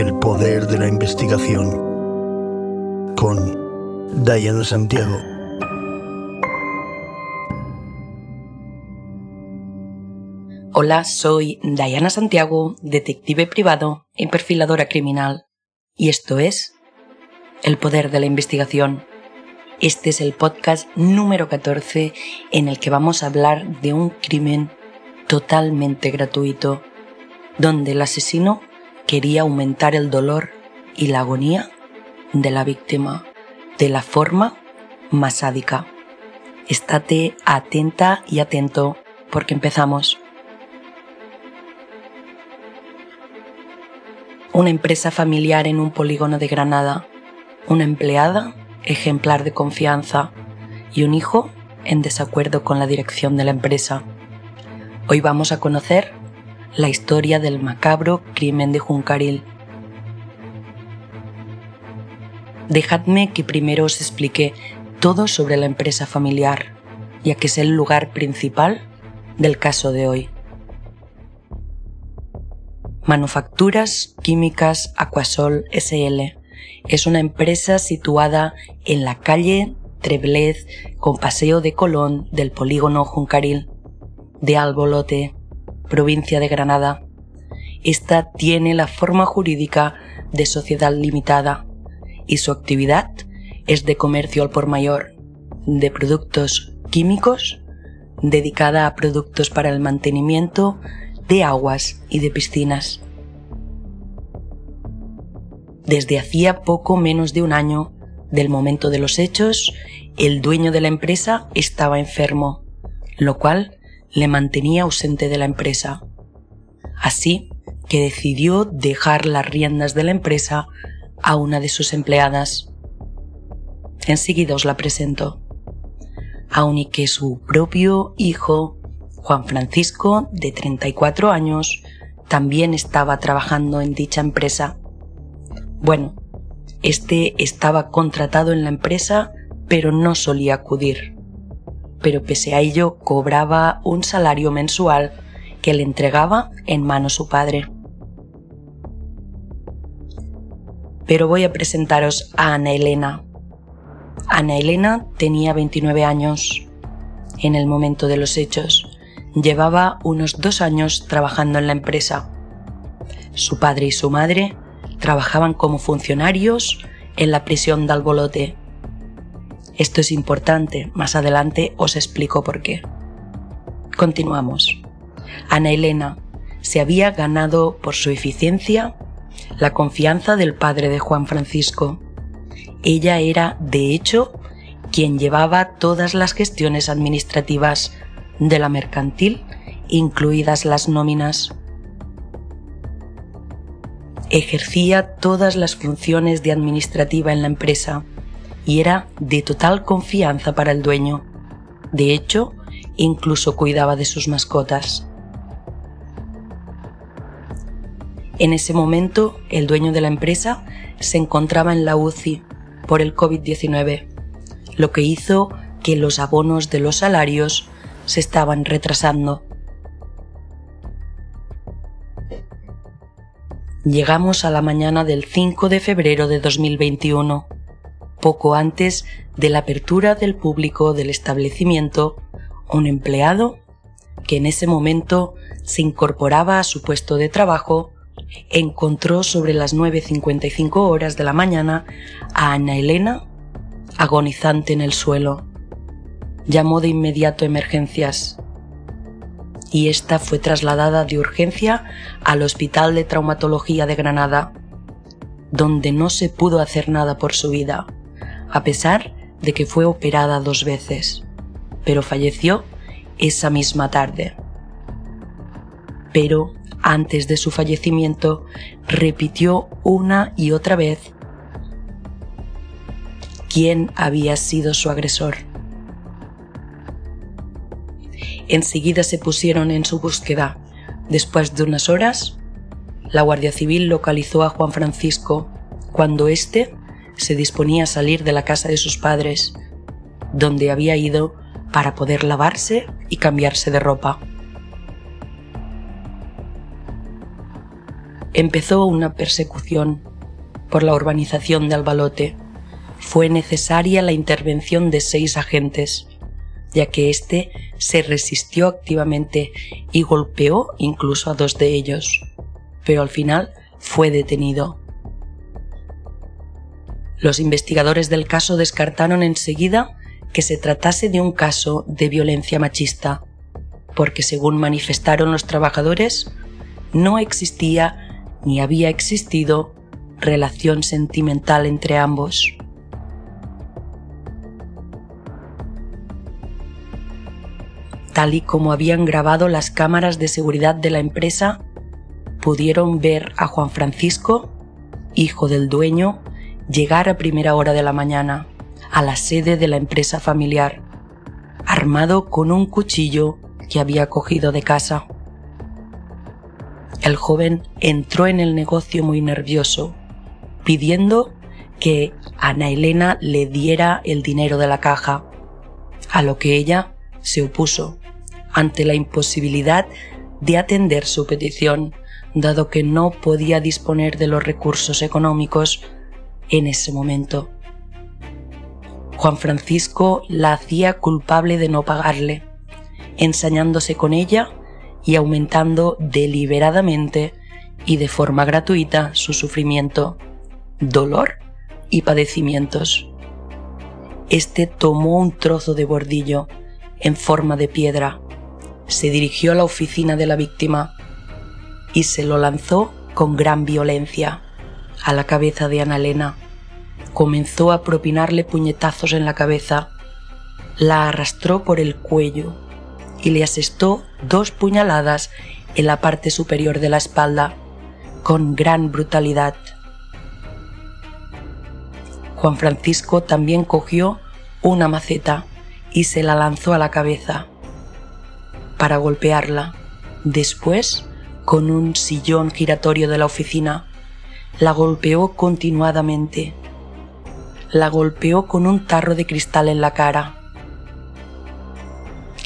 El Poder de la Investigación con Diana Santiago. Hola, soy Diana Santiago, detective privado y perfiladora criminal. Y esto es El Poder de la Investigación. Este es el podcast número 14 en el que vamos a hablar de un crimen totalmente gratuito, donde el asesino quería aumentar el dolor y la agonía de la víctima de la forma más sádica. Estate atenta y atento porque empezamos. Una empresa familiar en un polígono de Granada, una empleada, ejemplar de confianza, y un hijo en desacuerdo con la dirección de la empresa. Hoy vamos a conocer la historia del macabro crimen de Juncaril. Dejadme que primero os explique todo sobre la empresa familiar, ya que es el lugar principal del caso de hoy. Manufacturas Químicas Aquasol SL es una empresa situada en la calle Treblez con Paseo de Colón del polígono Juncaril de Albolote, provincia de Granada. Esta tiene la forma jurídica de sociedad limitada y su actividad es de comercio al por mayor, de productos químicos, dedicada a productos para el mantenimiento de aguas y de piscinas. Desde hacía poco menos de un año del momento de los hechos, el dueño de la empresa estaba enfermo, lo cual le mantenía ausente de la empresa. Así que decidió dejar las riendas de la empresa a una de sus empleadas. Enseguida os la presento. Aun y que su propio hijo, Juan Francisco, de 34 años, también estaba trabajando en dicha empresa. Bueno, este estaba contratado en la empresa, pero no solía acudir. Pero pese a ello cobraba un salario mensual que le entregaba en mano su padre. Pero voy a presentaros a Ana Elena. Ana Elena tenía 29 años en el momento de los hechos. Llevaba unos dos años trabajando en la empresa. Su padre y su madre trabajaban como funcionarios en la prisión de Albolote. Esto es importante, más adelante os explico por qué. Continuamos. Ana Elena se había ganado por su eficiencia la confianza del padre de Juan Francisco. Ella era, de hecho, quien llevaba todas las gestiones administrativas de la mercantil, incluidas las nóminas. Ejercía todas las funciones de administrativa en la empresa y era de total confianza para el dueño. De hecho, incluso cuidaba de sus mascotas. En ese momento, el dueño de la empresa se encontraba en la UCI por el COVID-19, lo que hizo que los abonos de los salarios se estaban retrasando. Llegamos a la mañana del 5 de febrero de 2021, poco antes de la apertura del público del establecimiento, un empleado que en ese momento se incorporaba a su puesto de trabajo encontró sobre las 9.55 horas de la mañana a Ana Elena agonizante en el suelo. llamó de inmediato emergencias y esta fue trasladada de urgencia al Hospital de Traumatología de Granada, donde no se pudo hacer nada por su vida, a pesar de que fue operada dos veces, pero falleció esa misma tarde. Pero antes de su fallecimiento repitió una y otra vez quién había sido su agresor. Enseguida se pusieron en su búsqueda. Después de unas horas, la Guardia Civil localizó a Juan Francisco cuando éste se disponía a salir de la casa de sus padres, donde había ido para poder lavarse y cambiarse de ropa. Empezó una persecución por la urbanización de Albalote. Fue necesaria la intervención de seis agentes, ya que éste se resistió activamente y golpeó incluso a dos de ellos, pero al final fue detenido. Los investigadores del caso descartaron enseguida que se tratase de un caso de violencia machista, porque según manifestaron los trabajadores, no existía ni había existido relación sentimental entre ambos. Tal y como habían grabado las cámaras de seguridad de la empresa, pudieron ver a Juan Francisco, hijo del dueño, llegar a primera hora de la mañana a la sede de la empresa familiar, armado con un cuchillo que había cogido de casa. El joven entró en el negocio muy nervioso, pidiendo que Ana Elena le diera el dinero de la caja, a lo que ella se opuso ante la imposibilidad de atender su petición, dado que no podía disponer de los recursos económicos en ese momento. Juan Francisco la hacía culpable de no pagarle, ensañándose con ella y aumentando deliberadamente y de forma gratuita su sufrimiento, dolor y padecimientos. Este tomó un trozo de bordillo en forma de piedra, se dirigió a la oficina de la víctima y se lo lanzó con gran violencia a la cabeza de Ana Elena comenzó a propinarle puñetazos en la cabeza, la arrastró por el cuello y le asestó dos puñaladas en la parte superior de la espalda, con gran brutalidad. Juan Francisco también cogió una maceta y se la lanzó a la cabeza para golpearla. Después, con un sillón giratorio de la oficina, la golpeó continuadamente la golpeó con un tarro de cristal en la cara.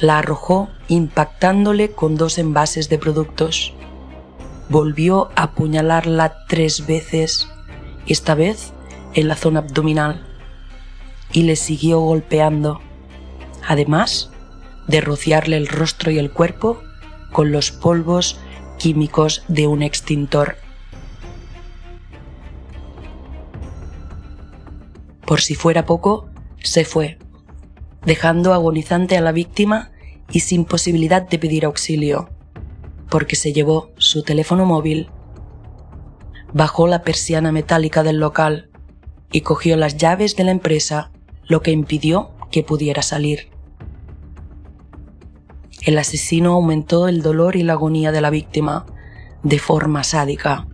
La arrojó impactándole con dos envases de productos. Volvió a apuñalarla tres veces, esta vez en la zona abdominal, y le siguió golpeando, además de rociarle el rostro y el cuerpo con los polvos químicos de un extintor. Por si fuera poco, se fue, dejando agonizante a la víctima y sin posibilidad de pedir auxilio, porque se llevó su teléfono móvil, bajó la persiana metálica del local y cogió las llaves de la empresa, lo que impidió que pudiera salir. El asesino aumentó el dolor y la agonía de la víctima de forma sádica.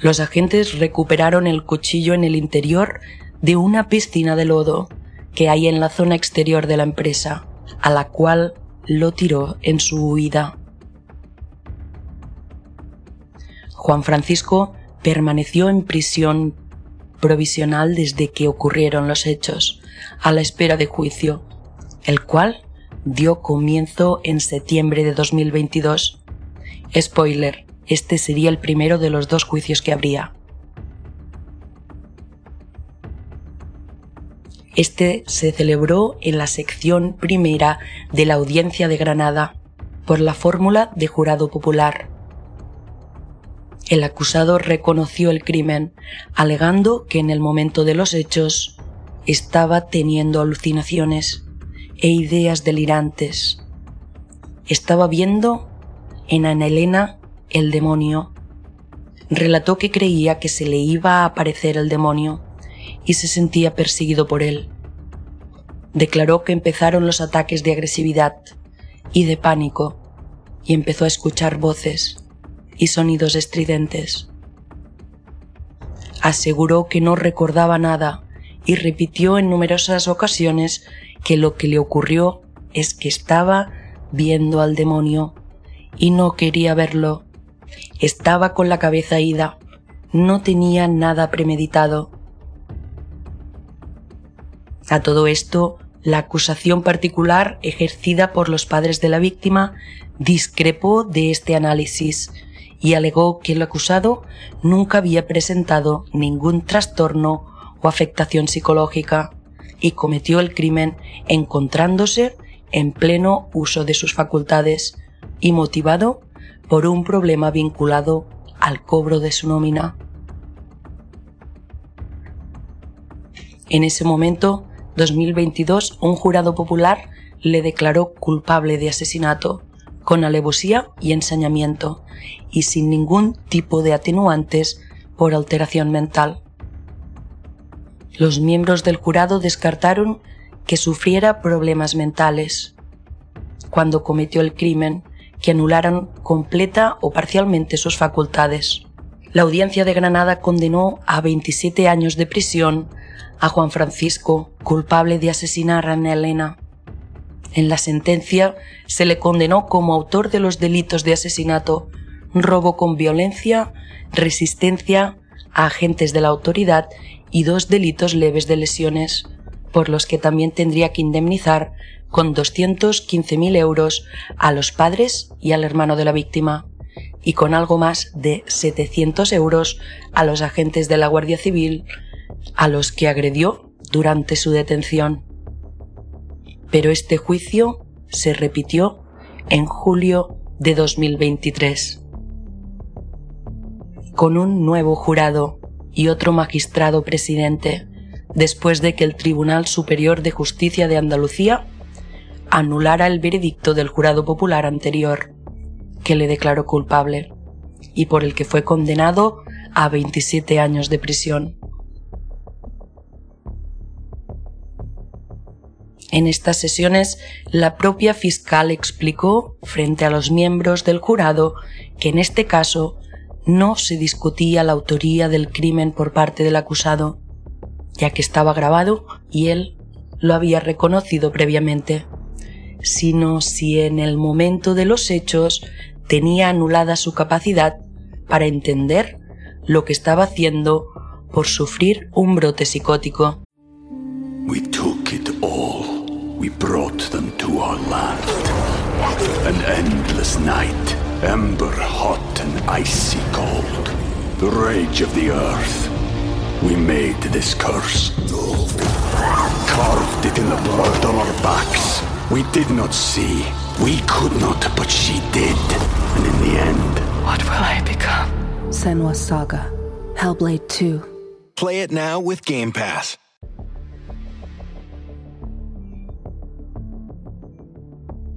Los agentes recuperaron el cuchillo en el interior de una piscina de lodo que hay en la zona exterior de la empresa, a la cual lo tiró en su huida. Juan Francisco permaneció en prisión provisional desde que ocurrieron los hechos, a la espera de juicio, el cual dio comienzo en septiembre de 2022. Spoiler, este sería el primero de los dos juicios que habría. Este se celebró en la sección primera de la Audiencia de Granada por la fórmula de jurado popular. El acusado reconoció el crimen, alegando que en el momento de los hechos estaba teniendo alucinaciones e ideas delirantes. Estaba viendo en Ana Elena el demonio. Relató que creía que se le iba a aparecer el demonio y se sentía perseguido por él. Declaró que empezaron los ataques de agresividad y de pánico y empezó a escuchar voces y sonidos estridentes. Aseguró que no recordaba nada y repitió en numerosas ocasiones que lo que le ocurrió es que estaba viendo al demonio y no quería verlo. Estaba con la cabeza ida, no tenía nada premeditado. A todo esto, la acusación particular ejercida por los padres de la víctima discrepó de este análisis y alegó que el acusado nunca había presentado ningún trastorno o afectación psicológica y cometió el crimen encontrándose en pleno uso de sus facultades y motivado por un problema vinculado al cobro de su nómina. En ese momento, 2022, un jurado popular le declaró culpable de asesinato con alevosía y ensañamiento y sin ningún tipo de atenuantes por alteración mental. Los miembros del jurado descartaron que sufriera problemas mentales cuando cometió el crimen que anularon completa o parcialmente sus facultades. La audiencia de Granada condenó a 27 años de prisión a Juan Francisco, culpable de asesinar a Ana Elena. En la sentencia se le condenó como autor de los delitos de asesinato, robo con violencia, resistencia a agentes de la autoridad y dos delitos leves de lesiones, por los que también tendría que indemnizar con 215.000 euros a los padres y al hermano de la víctima, y con algo más de 700 euros a los agentes de la Guardia Civil, a los que agredió durante su detención. Pero este juicio se repitió en julio de 2023. Con un nuevo jurado y otro magistrado presidente, después de que el Tribunal Superior de Justicia de Andalucía anulara el veredicto del jurado popular anterior, que le declaró culpable, y por el que fue condenado a 27 años de prisión. En estas sesiones, la propia fiscal explicó frente a los miembros del jurado que en este caso no se discutía la autoría del crimen por parte del acusado, ya que estaba grabado y él lo había reconocido previamente sino si en el momento de los hechos tenía anulada su capacidad para entender lo que estaba haciendo por sufrir un brote psicótico. An endless night, ember hot and icy cold. The rage of the earth. We made this curse. Carved it in the blood on our backs. We did not see. We could not, but she did. And in the end, What will I become? Senwa Saga. Hellblade 2. Play it now with Game Pass.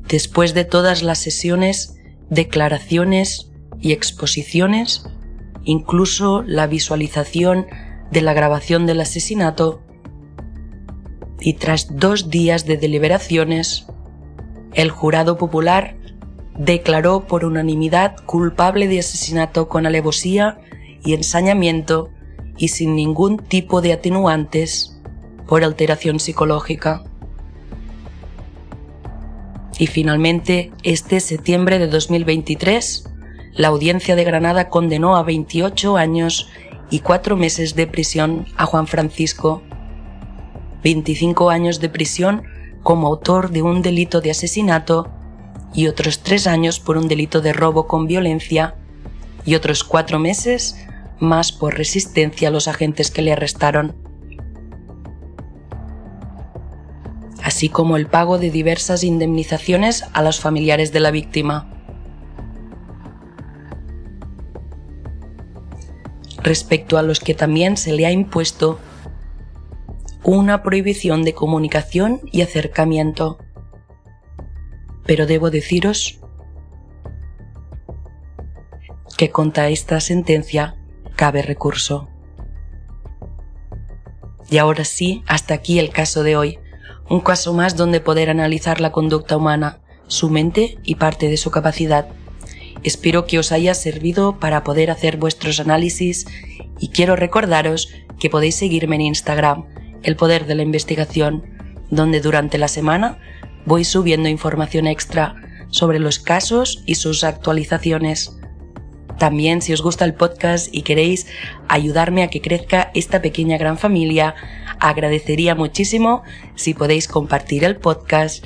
Después de todas las sesiones, declaraciones y exposiciones, incluso la visualización de la grabación del asesinato, y tras dos días de deliberaciones, el jurado popular declaró por unanimidad culpable de asesinato con alevosía y ensañamiento y sin ningún tipo de atenuantes por alteración psicológica. Y finalmente, este septiembre de 2023, la audiencia de Granada condenó a 28 años y cuatro meses de prisión a Juan Francisco 25 años de prisión como autor de un delito de asesinato y otros tres años por un delito de robo con violencia y otros cuatro meses más por resistencia a los agentes que le arrestaron, así como el pago de diversas indemnizaciones a los familiares de la víctima. Respecto a los que también se le ha impuesto una prohibición de comunicación y acercamiento. Pero debo deciros que contra esta sentencia cabe recurso. Y ahora sí, hasta aquí el caso de hoy. Un caso más donde poder analizar la conducta humana, su mente y parte de su capacidad. Espero que os haya servido para poder hacer vuestros análisis y quiero recordaros que podéis seguirme en Instagram, El Poder de la Investigación, donde durante la semana voy subiendo información extra sobre los casos y sus actualizaciones. También si os gusta el podcast y queréis ayudarme a que crezca esta pequeña gran familia, agradecería muchísimo si podéis compartir el podcast,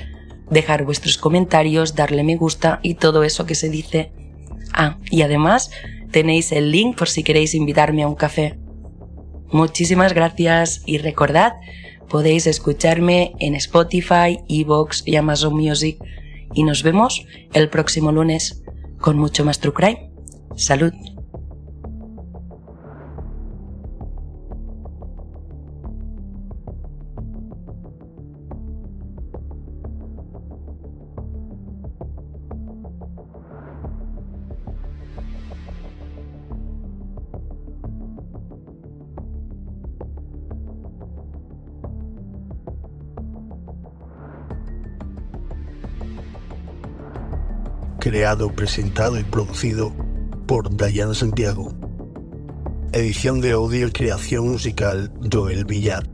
dejar vuestros comentarios, darle me gusta y todo eso que se dice. Ah, y además tenéis el link por si queréis invitarme a un café. Muchísimas gracias y recordad, podéis escucharme en Spotify, Evox y Amazon Music. Y nos vemos el próximo lunes con mucho más True Crime. Salud. Creado, presentado y producido por Diana Santiago. Edición de audio y creación musical Joel Villar.